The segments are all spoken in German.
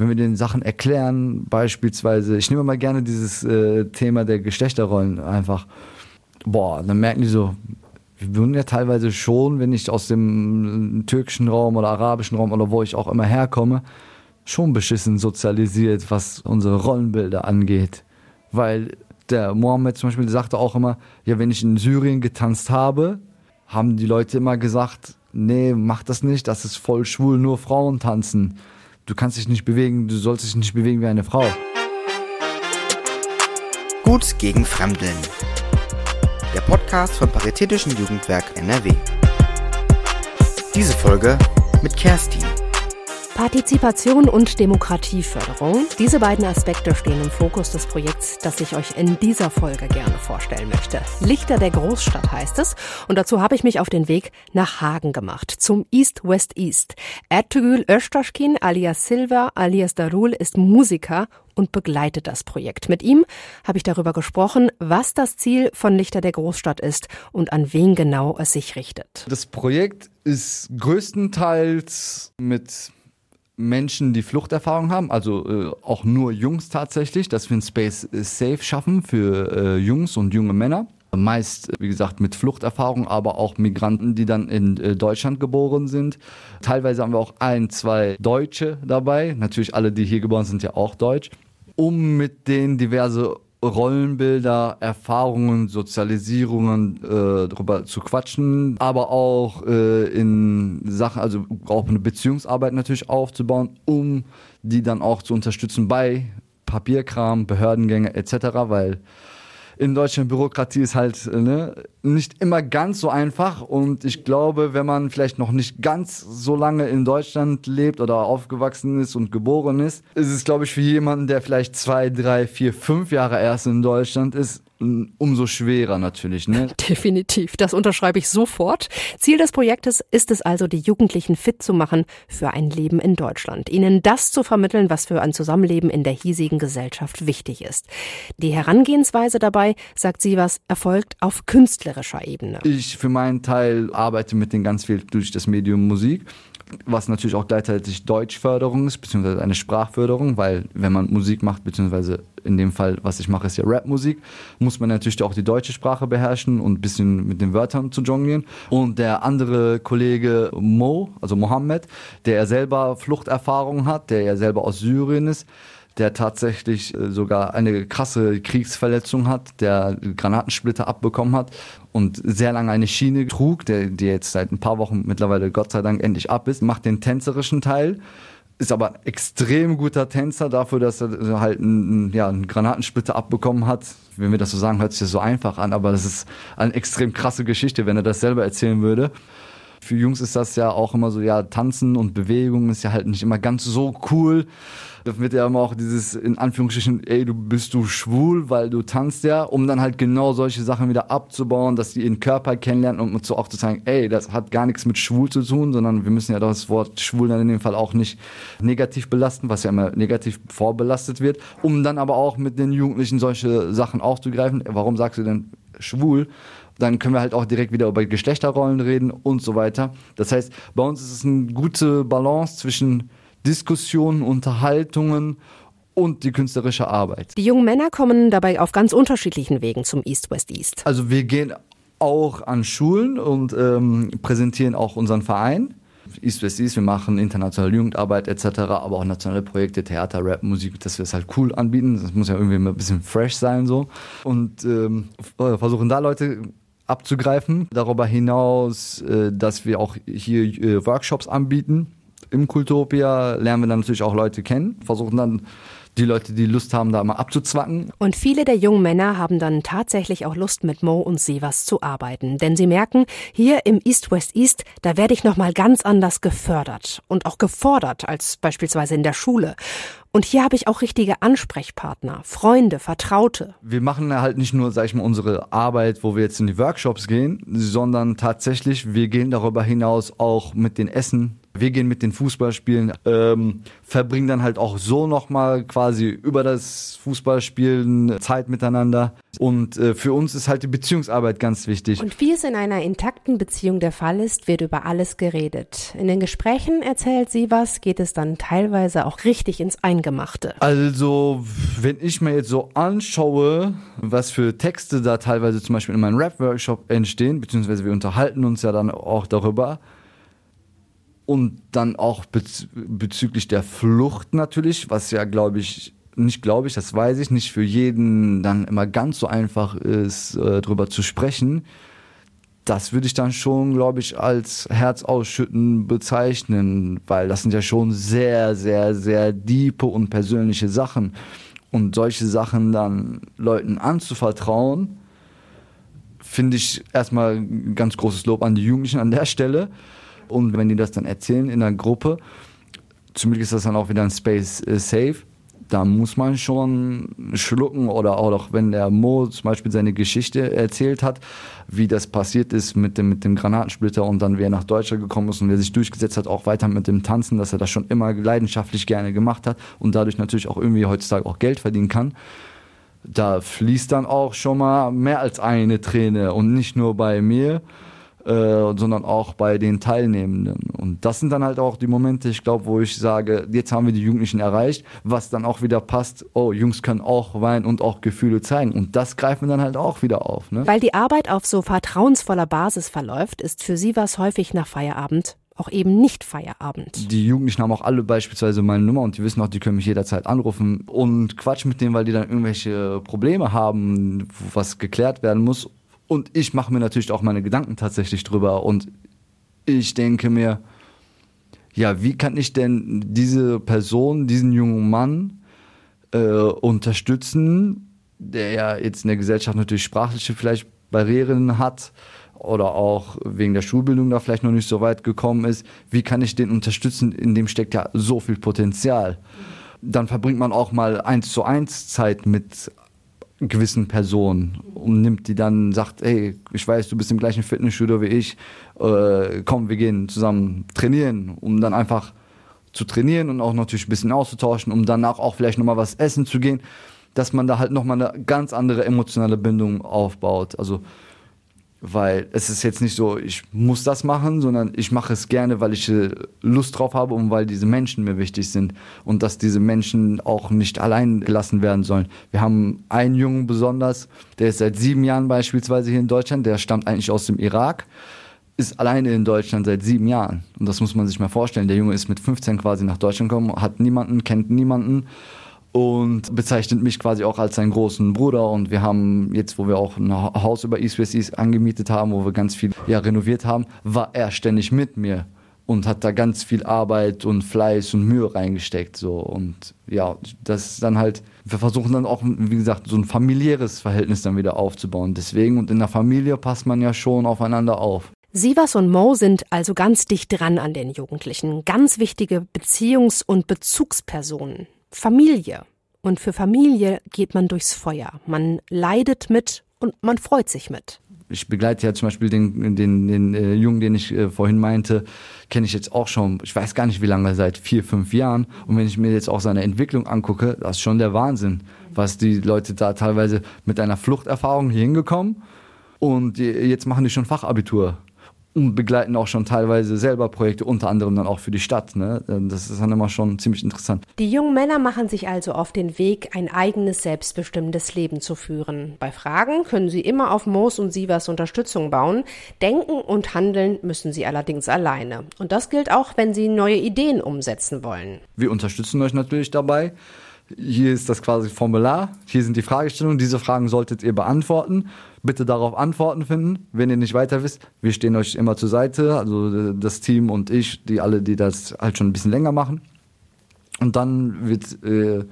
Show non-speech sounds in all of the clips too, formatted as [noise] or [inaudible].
wenn wir den Sachen erklären, beispielsweise, ich nehme mal gerne dieses äh, Thema der Geschlechterrollen einfach, boah, dann merken die so, wir wurden ja teilweise schon, wenn ich aus dem türkischen Raum oder arabischen Raum oder wo ich auch immer herkomme, schon beschissen sozialisiert, was unsere Rollenbilder angeht. Weil der Mohammed zum Beispiel sagte auch immer, ja, wenn ich in Syrien getanzt habe, haben die Leute immer gesagt, nee, mach das nicht, das ist voll schwul, nur Frauen tanzen. Du kannst dich nicht bewegen, du sollst dich nicht bewegen wie eine Frau. Gut gegen Fremdeln. Der Podcast vom Paritätischen Jugendwerk NRW. Diese Folge mit Kerstin. Partizipation und Demokratieförderung. Diese beiden Aspekte stehen im Fokus des Projekts, das ich euch in dieser Folge gerne vorstellen möchte. Lichter der Großstadt heißt es. Und dazu habe ich mich auf den Weg nach Hagen gemacht, zum East West East. Ertuğrul Öztaşkin alias Silva alias Darul ist Musiker und begleitet das Projekt. Mit ihm habe ich darüber gesprochen, was das Ziel von Lichter der Großstadt ist und an wen genau es sich richtet. Das Projekt ist größtenteils mit Menschen, die Fluchterfahrung haben, also äh, auch nur Jungs tatsächlich, dass wir ein Space äh, Safe schaffen für äh, Jungs und junge Männer. Meist, wie gesagt, mit Fluchterfahrung, aber auch Migranten, die dann in äh, Deutschland geboren sind. Teilweise haben wir auch ein, zwei Deutsche dabei. Natürlich alle, die hier geboren sind, ja auch deutsch. Um mit denen diverse Rollenbilder, Erfahrungen, Sozialisierungen äh, darüber zu quatschen, aber auch äh, in Sachen, also auch eine Beziehungsarbeit natürlich aufzubauen, um die dann auch zu unterstützen bei Papierkram, Behördengänge etc., weil in Deutschland Bürokratie ist halt ne, nicht immer ganz so einfach. Und ich glaube, wenn man vielleicht noch nicht ganz so lange in Deutschland lebt oder aufgewachsen ist und geboren ist, ist es, glaube ich, für jemanden, der vielleicht zwei, drei, vier, fünf Jahre erst in Deutschland ist, umso schwerer natürlich. Ne? [laughs] Definitiv, das unterschreibe ich sofort. Ziel des Projektes ist es also, die Jugendlichen fit zu machen für ein Leben in Deutschland. Ihnen das zu vermitteln, was für ein Zusammenleben in der hiesigen Gesellschaft wichtig ist. Die Herangehensweise dabei, sagt sie was, erfolgt auf künstlerischer Ebene. Ich für meinen Teil arbeite mit den ganz viel durch das Medium Musik was natürlich auch gleichzeitig Deutschförderung ist, beziehungsweise eine Sprachförderung, weil wenn man Musik macht, beziehungsweise in dem Fall, was ich mache, ist ja Rapmusik, muss man natürlich auch die deutsche Sprache beherrschen und ein bisschen mit den Wörtern zu jonglieren. Und der andere Kollege Mo, also Mohammed, der ja selber Fluchterfahrung hat, der ja selber aus Syrien ist, der tatsächlich äh, sogar eine krasse Kriegsverletzung hat, der Granatensplitter abbekommen hat und sehr lange eine Schiene trug, der, die jetzt seit ein paar Wochen mittlerweile Gott sei Dank endlich ab ist, macht den tänzerischen Teil ist aber ein extrem guter Tänzer dafür, dass er halt einen, ja, einen Granatensplitter abbekommen hat. Wenn wir das so sagen, hört sich das so einfach an, aber das ist eine extrem krasse Geschichte, wenn er das selber erzählen würde. Für Jungs ist das ja auch immer so, ja, Tanzen und Bewegung ist ja halt nicht immer ganz so cool. Da wird ja immer auch dieses, in Anführungsstrichen, ey, du bist du schwul, weil du tanzt ja, um dann halt genau solche Sachen wieder abzubauen, dass die ihren Körper kennenlernen und so auch zu sagen, ey, das hat gar nichts mit schwul zu tun, sondern wir müssen ja das Wort schwul dann in dem Fall auch nicht negativ belasten, was ja immer negativ vorbelastet wird, um dann aber auch mit den Jugendlichen solche Sachen aufzugreifen. Warum sagst du denn schwul? Dann können wir halt auch direkt wieder über Geschlechterrollen reden und so weiter. Das heißt, bei uns ist es eine gute Balance zwischen Diskussionen, Unterhaltungen und die künstlerische Arbeit. Die jungen Männer kommen dabei auf ganz unterschiedlichen Wegen zum East West East. Also wir gehen auch an Schulen und ähm, präsentieren auch unseren Verein. East West East, wir machen internationale Jugendarbeit etc., aber auch nationale Projekte, Theater, Rap, Musik, dass wir es halt cool anbieten. Das muss ja irgendwie ein bisschen fresh sein so. Und ähm, versuchen da Leute abzugreifen. Darüber hinaus, äh, dass wir auch hier äh, Workshops anbieten im Kultopia lernen wir dann natürlich auch Leute kennen, versuchen dann die Leute, die Lust haben, da mal abzuzwacken. Und viele der jungen Männer haben dann tatsächlich auch Lust, mit Mo und Sevas zu arbeiten. Denn sie merken, hier im East West East, da werde ich nochmal ganz anders gefördert und auch gefordert als beispielsweise in der Schule. Und hier habe ich auch richtige Ansprechpartner, Freunde, Vertraute. Wir machen halt nicht nur, sag ich mal, unsere Arbeit, wo wir jetzt in die Workshops gehen, sondern tatsächlich, wir gehen darüber hinaus auch mit den Essen Wir gehen mit den Fußballspielen, ähm, verbringen dann halt auch so nochmal quasi über das Fußballspielen Zeit miteinander. Und äh, für uns ist halt die Beziehungsarbeit ganz wichtig. Und wie es in einer intakten Beziehung der Fall ist, wird über alles geredet. In den Gesprächen erzählt sie was, geht es dann teilweise auch richtig ins Eingemachte. Also, wenn ich mir jetzt so anschaue, was für Texte da teilweise zum Beispiel in meinem Rap-Workshop entstehen, beziehungsweise wir unterhalten uns ja dann auch darüber, und dann auch bez bezüglich der Flucht natürlich, was ja, glaube ich, nicht glaube ich, das weiß ich, nicht für jeden dann immer ganz so einfach ist, äh, drüber zu sprechen. Das würde ich dann schon, glaube ich, als Herzausschütten bezeichnen, weil das sind ja schon sehr, sehr, sehr diepe und persönliche Sachen. Und solche Sachen dann Leuten anzuvertrauen, finde ich erstmal ganz großes Lob an die Jugendlichen an der Stelle. Und wenn die das dann erzählen in der Gruppe, zum Glück ist das dann auch wieder ein Space äh, Safe. Da muss man schon schlucken oder auch wenn der Mo zum Beispiel seine Geschichte erzählt hat, wie das passiert ist mit dem, mit dem Granatensplitter und dann wie er nach Deutschland gekommen ist und wer sich durchgesetzt hat, auch weiter mit dem Tanzen, dass er das schon immer leidenschaftlich gerne gemacht hat und dadurch natürlich auch irgendwie heutzutage auch Geld verdienen kann. Da fließt dann auch schon mal mehr als eine Träne und nicht nur bei mir äh, sondern auch bei den Teilnehmenden. Und das sind dann halt auch die Momente, ich glaube, wo ich sage, jetzt haben wir die Jugendlichen erreicht, was dann auch wieder passt, oh, Jungs können auch weinen und auch Gefühle zeigen. Und das greifen wir dann halt auch wieder auf. Ne? Weil die Arbeit auf so vertrauensvoller Basis verläuft, ist für sie was häufig nach Feierabend auch eben nicht Feierabend. Die Jugendlichen haben auch alle beispielsweise meine Nummer und die wissen auch, die können mich jederzeit anrufen und quatsch mit denen, weil die dann irgendwelche Probleme haben, was geklärt werden muss und ich mache mir natürlich auch meine Gedanken tatsächlich drüber. Und ich denke mir, ja, wie kann ich denn diese Person, diesen jungen Mann äh, unterstützen, der ja jetzt in der Gesellschaft natürlich sprachliche vielleicht Barrieren hat oder auch wegen der Schulbildung da vielleicht noch nicht so weit gekommen ist. Wie kann ich den unterstützen? In dem steckt ja so viel Potenzial. Dann verbringt man auch mal eins zu eins Zeit mit gewissen Personen und nimmt die dann, sagt, hey, ich weiß, du bist im gleichen Fitnessstudio wie ich, äh, komm, wir gehen zusammen trainieren, um dann einfach zu trainieren und auch natürlich ein bisschen auszutauschen, um danach auch vielleicht nochmal was essen zu gehen, dass man da halt nochmal eine ganz andere emotionale Bindung aufbaut. Also weil es ist jetzt nicht so, ich muss das machen, sondern ich mache es gerne, weil ich äh, Lust drauf habe und weil diese Menschen mir wichtig sind und dass diese Menschen auch nicht allein gelassen werden sollen. Wir haben einen Jungen besonders, der ist seit sieben Jahren beispielsweise hier in Deutschland, der stammt eigentlich aus dem Irak, ist alleine in Deutschland seit sieben Jahren. Und das muss man sich mal vorstellen. Der Junge ist mit 15 quasi nach Deutschland gekommen, hat niemanden, kennt niemanden und bezeichnet mich quasi auch als seinen großen Bruder. Und wir haben jetzt, wo wir auch ein Haus über East West East angemietet haben, wo wir ganz viel ja, renoviert haben, war er ständig mit mir und hat da ganz viel Arbeit und Fleiß und Mühe reingesteckt. So. Und ja, das ist dann halt, wir versuchen dann auch, wie gesagt, so ein familiäres Verhältnis dann wieder aufzubauen. Deswegen, und in der Familie passt man ja schon aufeinander auf. Sivas und Mo sind also ganz dicht dran an den Jugendlichen, ganz wichtige Beziehungs- und Bezugspersonen. Familie. Und für Familie geht man durchs Feuer. Man leidet mit und man freut sich mit. Ich begleite ja zum Beispiel den, den, den äh, Jungen, den ich äh, vorhin meinte, kenne ich jetzt auch schon, ich weiß gar nicht wie lange, seit vier, fünf Jahren. Und wenn ich mir jetzt auch seine Entwicklung angucke, das ist schon der Wahnsinn, was die Leute da teilweise mit einer Fluchterfahrung hier hingekommen und die, jetzt machen die schon Fachabitur und begleiten auch schon teilweise selber Projekte, unter anderem dann auch für die Stadt. Ne? Das ist dann immer schon ziemlich interessant. Die jungen Männer machen sich also auf den Weg, ein eigenes, selbstbestimmtes Leben zu führen. Bei Fragen können sie immer auf Moos und Sivas Unterstützung bauen. Denken und handeln müssen sie allerdings alleine. Und das gilt auch, wenn sie neue Ideen umsetzen wollen. Wir unterstützen euch natürlich dabei. Hier ist das quasi Formular, hier sind die Fragestellungen, diese Fragen solltet ihr beantworten. Bitte darauf Antworten finden. Wenn ihr nicht weiter wisst, wir stehen euch immer zur Seite, also das Team und ich, die alle, die das halt schon ein bisschen länger machen. Und dann wird, äh,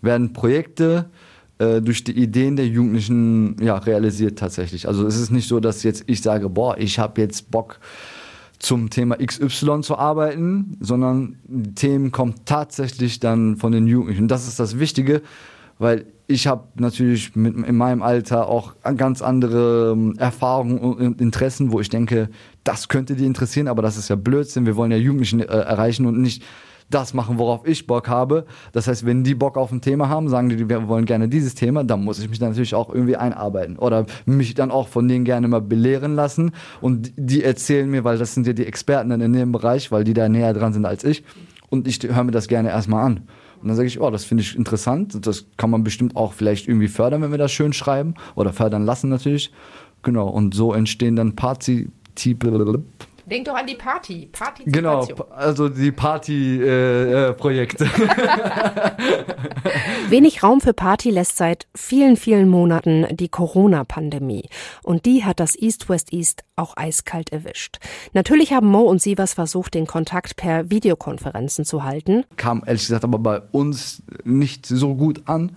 werden Projekte äh, durch die Ideen der Jugendlichen ja, realisiert tatsächlich. Also es ist nicht so, dass jetzt ich sage, boah, ich habe jetzt Bock, zum Thema XY zu arbeiten, sondern die Themen kommen tatsächlich dann von den Jugendlichen. Und das ist das Wichtige, weil ich habe natürlich mit, in meinem Alter auch ganz andere ähm, Erfahrungen und Interessen, wo ich denke, das könnte die interessieren, aber das ist ja Blödsinn. Wir wollen ja Jugendlichen äh, erreichen und nicht das machen, worauf ich Bock habe. Das heißt, wenn die Bock auf ein Thema haben, sagen die, wir wollen gerne dieses Thema, dann muss ich mich natürlich auch irgendwie einarbeiten oder mich dann auch von denen gerne mal belehren lassen und die erzählen mir, weil das sind ja die Experten dann in dem Bereich, weil die da näher dran sind als ich und ich höre mir das gerne erstmal an. Und dann sage ich, oh, das finde ich interessant, das kann man bestimmt auch vielleicht irgendwie fördern, wenn wir das schön schreiben oder fördern lassen natürlich. Genau, und so entstehen dann Party, Denk doch an die Party. Genau, also die Party-Projekte. Äh, äh [laughs] [laughs] Wenig Raum für Party lässt seit vielen, vielen Monaten die Corona-Pandemie. Und die hat das East West East auch eiskalt erwischt. Natürlich haben Mo und Sievers versucht, den Kontakt per Videokonferenzen zu halten. Kam ehrlich gesagt aber bei uns nicht so gut an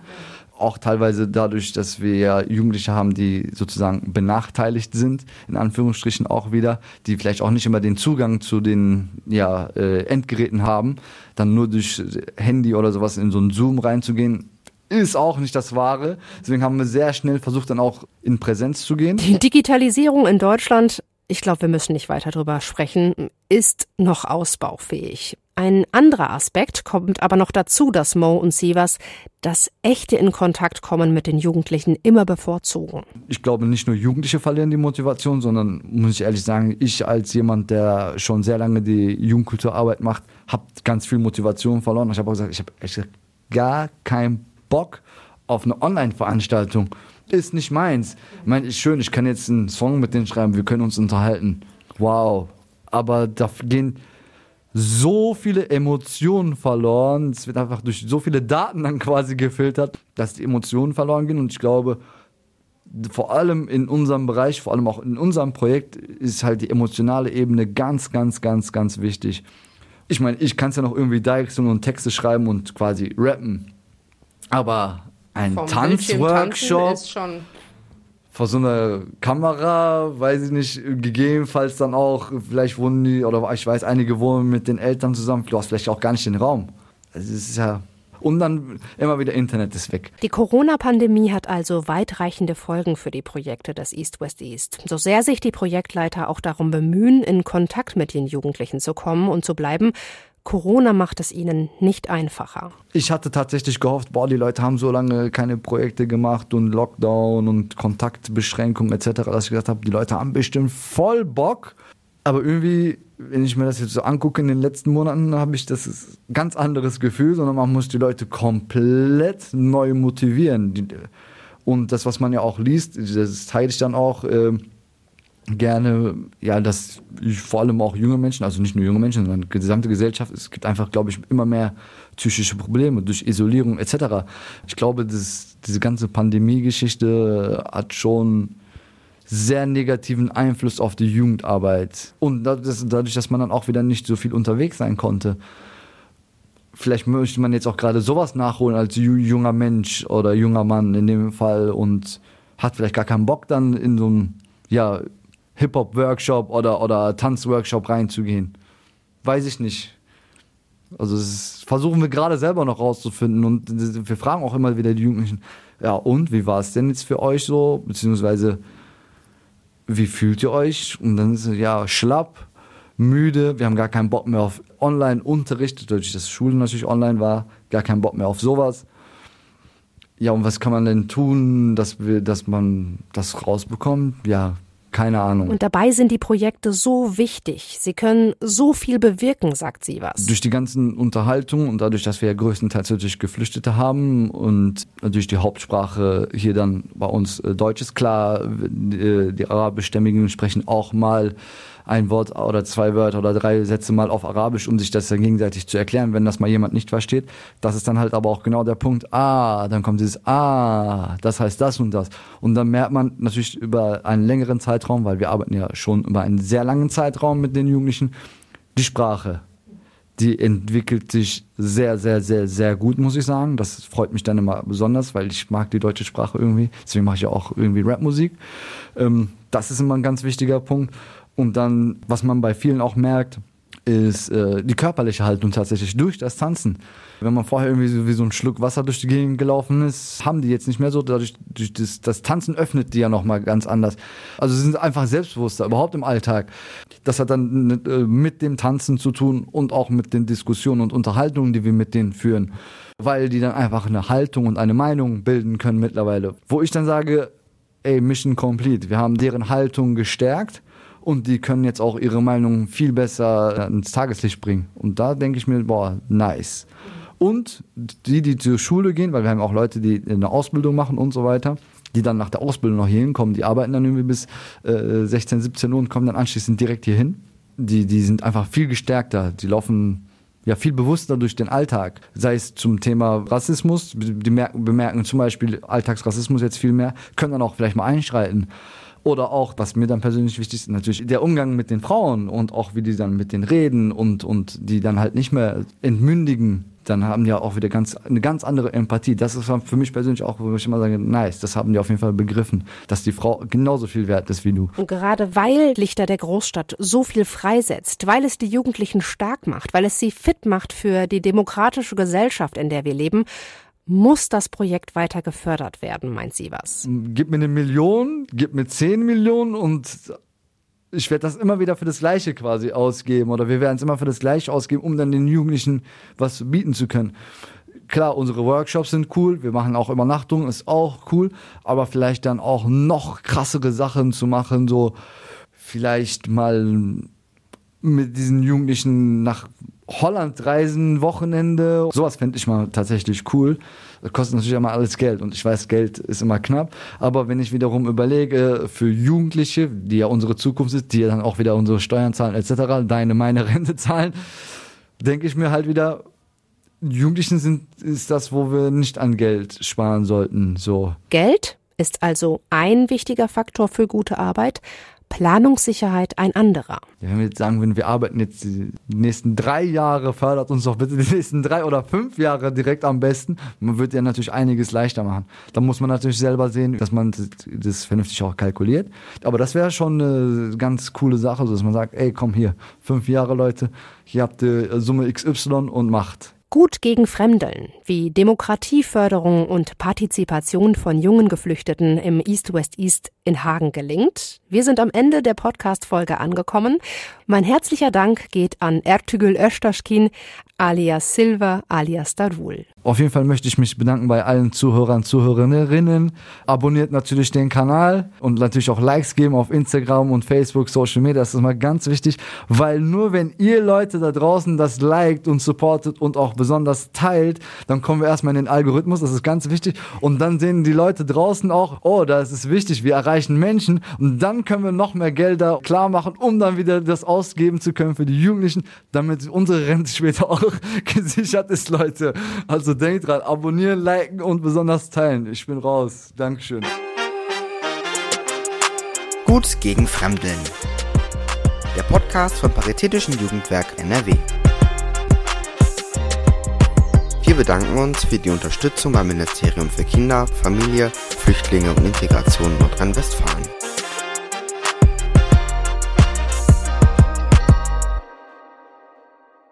auch teilweise dadurch, dass wir ja Jugendliche haben, die sozusagen benachteiligt sind, in Anführungsstrichen auch wieder, die vielleicht auch nicht immer den Zugang zu den ja, äh, Endgeräten haben, dann nur durch Handy oder sowas in so einen Zoom reinzugehen, ist auch nicht das Wahre. Deswegen haben wir sehr schnell versucht, dann auch in Präsenz zu gehen. Die Digitalisierung in Deutschland ich glaube, wir müssen nicht weiter drüber sprechen, ist noch ausbaufähig. Ein anderer Aspekt kommt aber noch dazu, dass Mo und Sievers das echte in Kontakt kommen mit den Jugendlichen immer bevorzugen. Ich glaube, nicht nur Jugendliche verlieren die Motivation, sondern muss ich ehrlich sagen, ich als jemand, der schon sehr lange die Jugendkulturarbeit macht, habe ganz viel Motivation verloren. Ich habe auch gesagt, ich habe gar keinen Bock auf eine Online-Veranstaltung ist nicht meins. Ich meine, schön, ich kann jetzt einen Song mit denen schreiben, wir können uns unterhalten. Wow. Aber da gehen so viele Emotionen verloren. Es wird einfach durch so viele Daten dann quasi gefiltert, dass die Emotionen verloren gehen. Und ich glaube, vor allem in unserem Bereich, vor allem auch in unserem Projekt, ist halt die emotionale Ebene ganz, ganz, ganz, ganz wichtig. Ich meine, ich kann es ja noch irgendwie direkt und Texte schreiben und quasi rappen. Aber ein Tanzworkshop vor so einer Kamera, weiß ich nicht, gegebenenfalls dann auch, vielleicht wohnen die, oder ich weiß, einige wohnen mit den Eltern zusammen, du hast vielleicht auch gar nicht den Raum. Also es ist ja und dann immer wieder Internet ist weg. Die Corona-Pandemie hat also weitreichende Folgen für die Projekte des East West East. So sehr sich die Projektleiter auch darum bemühen, in Kontakt mit den Jugendlichen zu kommen und zu bleiben, Corona macht es ihnen nicht einfacher. Ich hatte tatsächlich gehofft, boah, die Leute haben so lange keine Projekte gemacht und Lockdown und Kontaktbeschränkungen etc., dass ich gesagt habe, die Leute haben bestimmt voll Bock. Aber irgendwie, wenn ich mir das jetzt so angucke in den letzten Monaten, habe ich das ganz anderes Gefühl, sondern man muss die Leute komplett neu motivieren. Und das, was man ja auch liest, das teile ich dann auch. Äh, gerne, ja, dass vor allem auch junge Menschen, also nicht nur junge Menschen, sondern gesamte Gesellschaft, es gibt einfach, glaube ich, immer mehr psychische Probleme durch Isolierung etc. Ich glaube, das, diese ganze Pandemie-Geschichte hat schon sehr negativen Einfluss auf die Jugendarbeit. Und dadurch, dass man dann auch wieder nicht so viel unterwegs sein konnte. Vielleicht möchte man jetzt auch gerade sowas nachholen als junger Mensch oder junger Mann in dem Fall und hat vielleicht gar keinen Bock dann in so einem ja, Hip-Hop-Workshop oder, oder Tanz-Workshop reinzugehen. Weiß ich nicht. Also das versuchen wir gerade selber noch rauszufinden und wir fragen auch immer wieder die Jugendlichen, ja und, wie war es denn jetzt für euch so, beziehungsweise wie fühlt ihr euch? Und dann ist es ja schlapp, müde, wir haben gar keinen Bock mehr auf Online-Unterricht, dadurch, dass Schule natürlich online war, gar keinen Bock mehr auf sowas. Ja, und was kann man denn tun, dass wir, dass man das rausbekommt? Ja, keine Ahnung. Und dabei sind die Projekte so wichtig. Sie können so viel bewirken, sagt sie was. Durch die ganzen Unterhaltungen und dadurch, dass wir ja größtenteils natürlich Geflüchtete haben und natürlich die Hauptsprache hier dann bei uns äh, Deutsch ist klar, äh, die arabischstämmigen sprechen auch mal ein Wort oder zwei Wörter oder drei Sätze mal auf Arabisch, um sich das dann gegenseitig zu erklären, wenn das mal jemand nicht versteht. Das ist dann halt aber auch genau der Punkt, ah, dann kommt dieses ah, das heißt das und das. Und dann merkt man natürlich über einen längeren Zeitraum, weil wir arbeiten ja schon über einen sehr langen Zeitraum mit den Jugendlichen, die Sprache. Die entwickelt sich sehr, sehr, sehr, sehr gut, muss ich sagen. Das freut mich dann immer besonders, weil ich mag die deutsche Sprache irgendwie. Deswegen mache ich ja auch irgendwie Rapmusik. Ähm, das ist immer ein ganz wichtiger Punkt. Und dann, was man bei vielen auch merkt, ist äh, die körperliche Haltung tatsächlich durch das Tanzen. Wenn man vorher irgendwie so wie so ein Schluck Wasser durch die Gegend gelaufen ist, haben die jetzt nicht mehr so. Dadurch durch das, das Tanzen öffnet die ja nochmal ganz anders. Also sie sind einfach selbstbewusster, überhaupt im Alltag. Das hat dann äh, mit dem Tanzen zu tun und auch mit den Diskussionen und Unterhaltungen, die wir mit denen führen. Weil die dann einfach eine Haltung und eine Meinung bilden können mittlerweile. Wo ich dann sage, ey, Mission complete. Wir haben deren Haltung gestärkt und die können jetzt auch ihre Meinung viel besser ins Tageslicht bringen. Und da denke ich mir, boah, nice. Und die, die zur Schule gehen, weil wir haben auch Leute, die eine Ausbildung machen und so weiter, die dann nach der Ausbildung noch hier hinkommen, die arbeiten dann irgendwie bis äh, 16, 17 Uhr und kommen dann anschließend direkt hier hin. Die, die sind einfach viel gestärkter. Die laufen ja viel bewusster durch den Alltag. Sei es zum Thema Rassismus, die bemerken zum Beispiel Alltagsrassismus jetzt viel mehr, können dann auch vielleicht mal einschreiten. Oder auch, was mir dann persönlich wichtig ist, natürlich der Umgang mit den Frauen und auch wie die dann mit denen reden und, und die dann halt nicht mehr entmündigen. Dann haben die auch wieder ganz, eine ganz andere Empathie. Das ist für mich persönlich auch, wo ich immer sage, nice, das haben die auf jeden Fall begriffen, dass die Frau genauso viel wert ist wie du. Und gerade weil Lichter der Großstadt so viel freisetzt, weil es die Jugendlichen stark macht, weil es sie fit macht für die demokratische Gesellschaft, in der wir leben, muss das Projekt weiter gefördert werden, meint sie was? Gib mir eine Million, gib mir zehn Millionen und ich werde das immer wieder für das Gleiche quasi ausgeben oder wir werden es immer für das Gleiche ausgeben, um dann den Jugendlichen was bieten zu können. Klar, unsere Workshops sind cool, wir machen auch Übernachtungen, ist auch cool, aber vielleicht dann auch noch krassere Sachen zu machen, so vielleicht mal mit diesen Jugendlichen nach Holland reisen, Wochenende. Sowas fände ich mal tatsächlich cool. Das kostet natürlich immer alles Geld und ich weiß, Geld ist immer knapp. Aber wenn ich wiederum überlege, für Jugendliche, die ja unsere Zukunft ist, die ja dann auch wieder unsere Steuern zahlen etc., deine, meine [laughs] Rente zahlen, denke ich mir halt wieder, Jugendlichen sind, ist das, wo wir nicht an Geld sparen sollten, so. Geld ist also ein wichtiger Faktor für gute Arbeit. Planungssicherheit ein anderer. wenn wir jetzt sagen würden, wir arbeiten jetzt die nächsten drei Jahre, fördert uns doch bitte die nächsten drei oder fünf Jahre direkt am besten. Man wird ja natürlich einiges leichter machen. Da muss man natürlich selber sehen, dass man das vernünftig auch kalkuliert. Aber das wäre schon eine ganz coole Sache, dass man sagt, ey, komm hier, fünf Jahre Leute, hier habt ihr Summe XY und macht gut gegen Fremdeln, wie Demokratieförderung und Partizipation von jungen Geflüchteten im East-West-East in Hagen gelingt. Wir sind am Ende der Podcast-Folge angekommen. Mein herzlicher Dank geht an Ertügül Österschkin, alias Silva, alias Darul. Auf jeden Fall möchte ich mich bedanken bei allen Zuhörern, Zuhörerinnen. Abonniert natürlich den Kanal und natürlich auch Likes geben auf Instagram und Facebook, Social Media. Das ist mal ganz wichtig, weil nur wenn ihr Leute da draußen das liked und supportet und auch besonders teilt, dann kommen wir erstmal in den Algorithmus. Das ist ganz wichtig. Und dann sehen die Leute draußen auch, oh, das ist wichtig. Wir erreichen Menschen und dann können wir noch mehr Gelder klar machen, um dann wieder das ausgeben zu können für die Jugendlichen, damit unsere Rente [laughs] später auch gesichert ist, Leute. Also denkt dran, abonnieren, liken und besonders teilen. Ich bin raus. Dankeschön. Gut gegen Fremdeln. Der Podcast vom Paritätischen Jugendwerk NRW. Wir bedanken uns für die Unterstützung beim Ministerium für Kinder, Familie, Flüchtlinge und Integration Nordrhein-Westfalen.